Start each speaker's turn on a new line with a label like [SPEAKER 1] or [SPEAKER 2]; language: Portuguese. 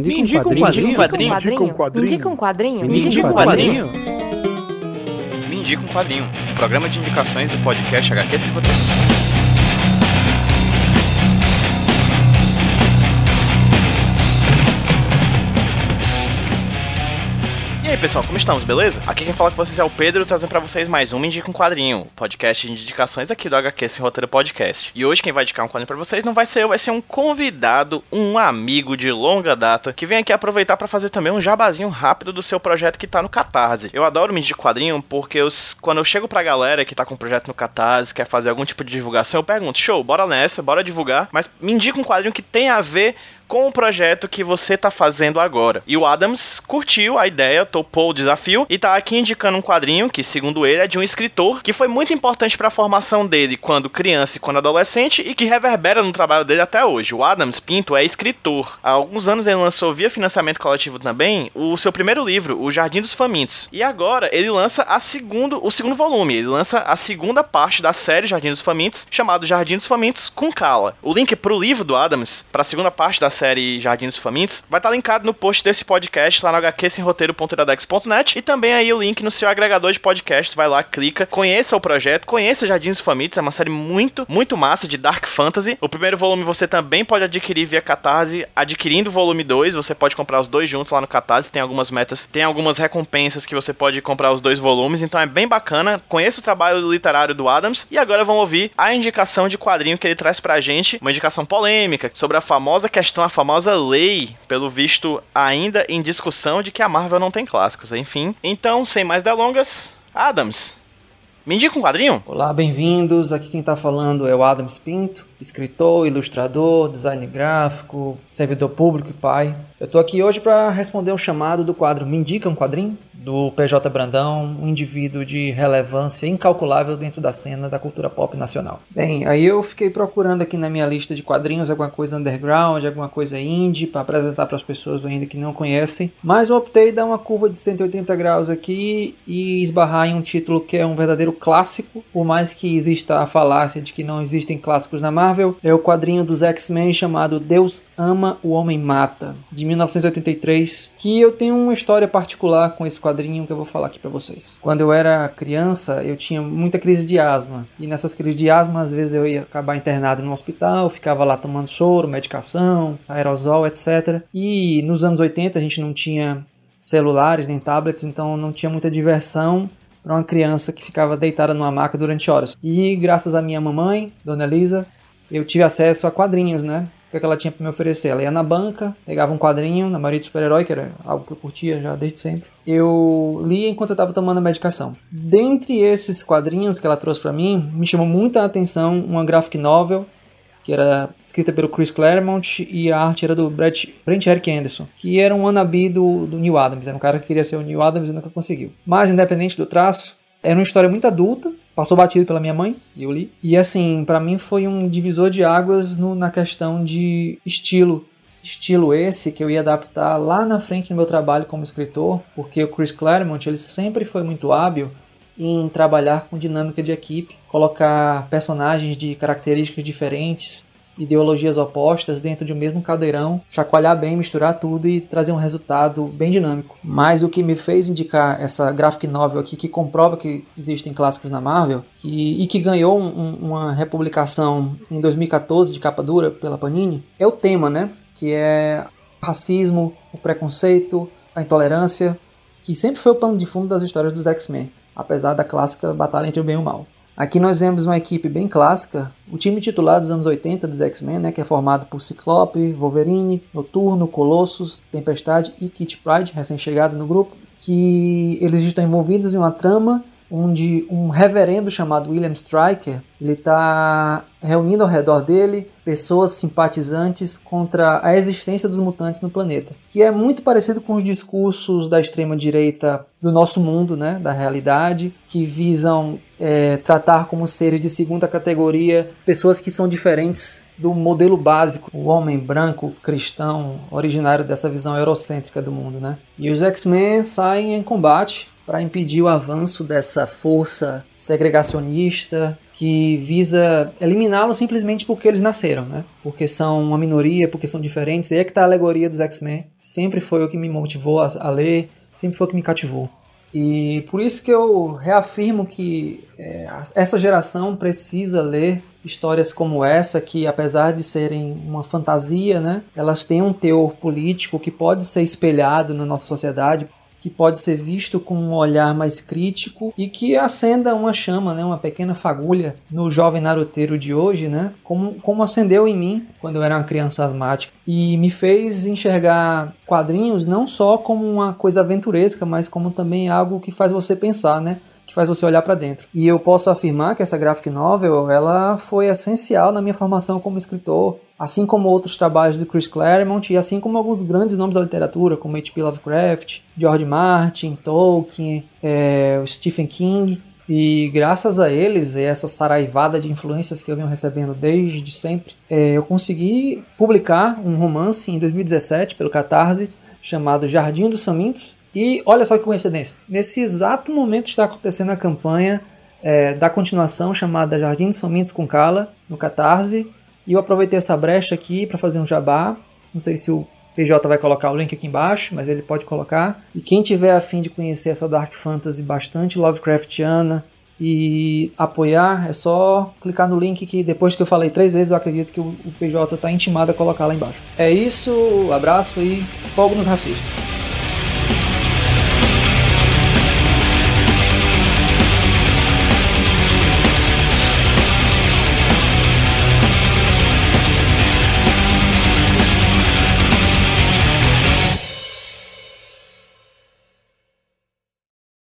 [SPEAKER 1] Me indica um quadrinho.
[SPEAKER 2] Me indica um quadrinho.
[SPEAKER 3] Me indica um quadrinho.
[SPEAKER 2] Me indica um quadrinho.
[SPEAKER 4] Me indica um quadrinho. Programa de indicações do podcast HQ Sem Roteiro. Pessoal, como estamos, beleza? Aqui quem fala com vocês é o Pedro, trazendo pra vocês mais um Indica um Quadrinho, podcast de indicações aqui do HQ Sem Roteiro Podcast. E hoje quem vai indicar um quadrinho pra vocês não vai ser eu, vai ser um convidado, um amigo de longa data, que vem aqui aproveitar pra fazer também um jabazinho rápido do seu projeto que tá no Catarse. Eu adoro Me Indica um Quadrinho porque eu, quando eu chego pra galera que tá com um projeto no Catarse, quer fazer algum tipo de divulgação, eu pergunto, show, bora nessa, bora divulgar, mas me indica um quadrinho que tem a ver com o projeto que você tá fazendo agora. E o Adams curtiu a ideia, topou o desafio e tá aqui indicando um quadrinho que, segundo ele, é de um escritor que foi muito importante para a formação dele quando criança e quando adolescente e que reverbera no trabalho dele até hoje. O Adams Pinto é escritor. Há alguns anos ele lançou via financiamento coletivo também o seu primeiro livro, O Jardim dos Famintos. E agora ele lança a segundo, o segundo volume, ele lança a segunda parte da série Jardim dos Famintos, chamado Jardim dos Famintos com Cala. O link pro livro do Adams, para a segunda parte da série Jardim dos Famintos, vai estar linkado no post desse podcast lá no hqsemroteiro.iradex.net e também aí o link no seu agregador de podcasts, vai lá, clica, conheça o projeto, conheça Jardim dos Famintos, é uma série muito, muito massa de Dark Fantasy. O primeiro volume você também pode adquirir via Catarse, adquirindo o volume 2, você pode comprar os dois juntos lá no Catarse, tem algumas metas, tem algumas recompensas que você pode comprar os dois volumes, então é bem bacana. Conheça o trabalho literário do Adams e agora vamos ouvir a indicação de quadrinho que ele traz pra gente, uma indicação polêmica sobre a famosa questão, a famosa lei, pelo visto ainda em discussão de que a Marvel não tem clássicos, enfim. Então, sem mais delongas, Adams, me indica um quadrinho?
[SPEAKER 5] Olá, bem-vindos. Aqui quem está falando é o Adams Pinto, escritor, ilustrador, design gráfico, servidor público e pai. Eu estou aqui hoje para responder um chamado do quadro Me Indica um Quadrinho, do PJ Brandão, um indivíduo de relevância incalculável dentro da cena da cultura pop nacional. Bem, aí eu fiquei procurando aqui na minha lista de quadrinhos alguma coisa underground, alguma coisa indie para apresentar para as pessoas ainda que não conhecem, mas eu optei dar uma curva de 180 graus aqui e esbarrar em um título que é um verdadeiro clássico, por mais que exista a falácia de que não existem clássicos na Marvel, é o quadrinho dos X-Men chamado Deus Ama, o Homem Mata, de 1983, que eu tenho uma história particular com esse quadrinho que eu vou falar aqui para vocês. Quando eu era criança, eu tinha muita crise de asma, e nessas crises de asma, às vezes eu ia acabar internado no hospital, ficava lá tomando soro, medicação, aerosol, etc. E nos anos 80 a gente não tinha celulares nem tablets, então não tinha muita diversão para uma criança que ficava deitada numa maca durante horas. E graças à minha mamãe, Dona Elisa, eu tive acesso a quadrinhos, né? O que ela tinha para me oferecer? Ela ia na banca, pegava um quadrinho, na maioria de super-herói, que era algo que eu curtia já desde sempre. Eu lia enquanto eu estava tomando a medicação. Dentre esses quadrinhos que ela trouxe para mim, me chamou muita atenção uma graphic novel que era escrita pelo Chris Claremont e a arte era do Brett, Brent Eric Anderson, que era um wannabe do, do Neil Adams, era um cara que queria ser o Neil Adams e nunca conseguiu. Mas, independente do traço, era uma história muito adulta, passou batido pela minha mãe, eu li. E assim, para mim foi um divisor de águas no, na questão de estilo. Estilo esse que eu ia adaptar lá na frente no meu trabalho como escritor, porque o Chris Claremont ele sempre foi muito hábil em trabalhar com dinâmica de equipe, colocar personagens de características diferentes, ideologias opostas dentro de um mesmo caldeirão, chacoalhar bem, misturar tudo e trazer um resultado bem dinâmico. Mas o que me fez indicar essa graphic novel aqui, que comprova que existem clássicos na Marvel, que, e que ganhou um, uma republicação em 2014 de capa dura pela Panini, é o tema, né? Que é racismo, o preconceito, a intolerância, que sempre foi o plano de fundo das histórias dos X-Men apesar da clássica batalha entre o bem e o mal. Aqui nós vemos uma equipe bem clássica, o time titular dos anos 80 dos X-Men, né, que é formado por Ciclope, Wolverine, Noturno, Colossus, Tempestade e Kit Pride, recém-chegado no grupo, que eles estão envolvidos em uma trama onde um reverendo chamado William Stryker ele está reunindo ao redor dele pessoas simpatizantes contra a existência dos mutantes no planeta, que é muito parecido com os discursos da extrema direita do nosso mundo, né, da realidade, que visam é, tratar como seres de segunda categoria pessoas que são diferentes do modelo básico, o homem branco cristão originário dessa visão eurocêntrica do mundo, né? E os X-Men saem em combate para impedir o avanço dessa força segregacionista que visa eliminá-los simplesmente porque eles nasceram, né? Porque são uma minoria, porque são diferentes. E é que tá a alegoria dos X-Men. Sempre foi o que me motivou a, a, ler, sempre foi o que me cativou. E por isso que eu reafirmo que é, essa geração precisa ler histórias como essa, que apesar de serem uma fantasia, né, elas têm um teor político que pode ser espelhado na nossa sociedade que pode ser visto com um olhar mais crítico e que acenda uma chama, né, uma pequena fagulha no jovem naruteiro de hoje, né, como, como acendeu em mim quando eu era uma criança asmática. E me fez enxergar quadrinhos não só como uma coisa aventuresca, mas como também algo que faz você pensar, né, que faz você olhar para dentro. E eu posso afirmar que essa graphic novel, ela foi essencial na minha formação como escritor, assim como outros trabalhos de Chris Claremont e assim como alguns grandes nomes da literatura, como H.P. Lovecraft, George Martin, Tolkien, é, Stephen King. E graças a eles, e essa saraivada de influências que eu venho recebendo desde sempre, é, eu consegui publicar um romance em 2017 pelo Catarse chamado Jardim dos Famintos, e olha só que coincidência, nesse exato momento está acontecendo a campanha é, da continuação chamada Jardim dos Famintos com Cala, no Catarse, e eu aproveitei essa brecha aqui para fazer um jabá. Não sei se o PJ vai colocar o link aqui embaixo, mas ele pode colocar. E quem tiver afim de conhecer essa Dark Fantasy bastante Lovecraftiana e apoiar, é só clicar no link que depois que eu falei três vezes, eu acredito que o PJ está intimado a colocar lá embaixo. É isso, abraço e fogo nos racistas.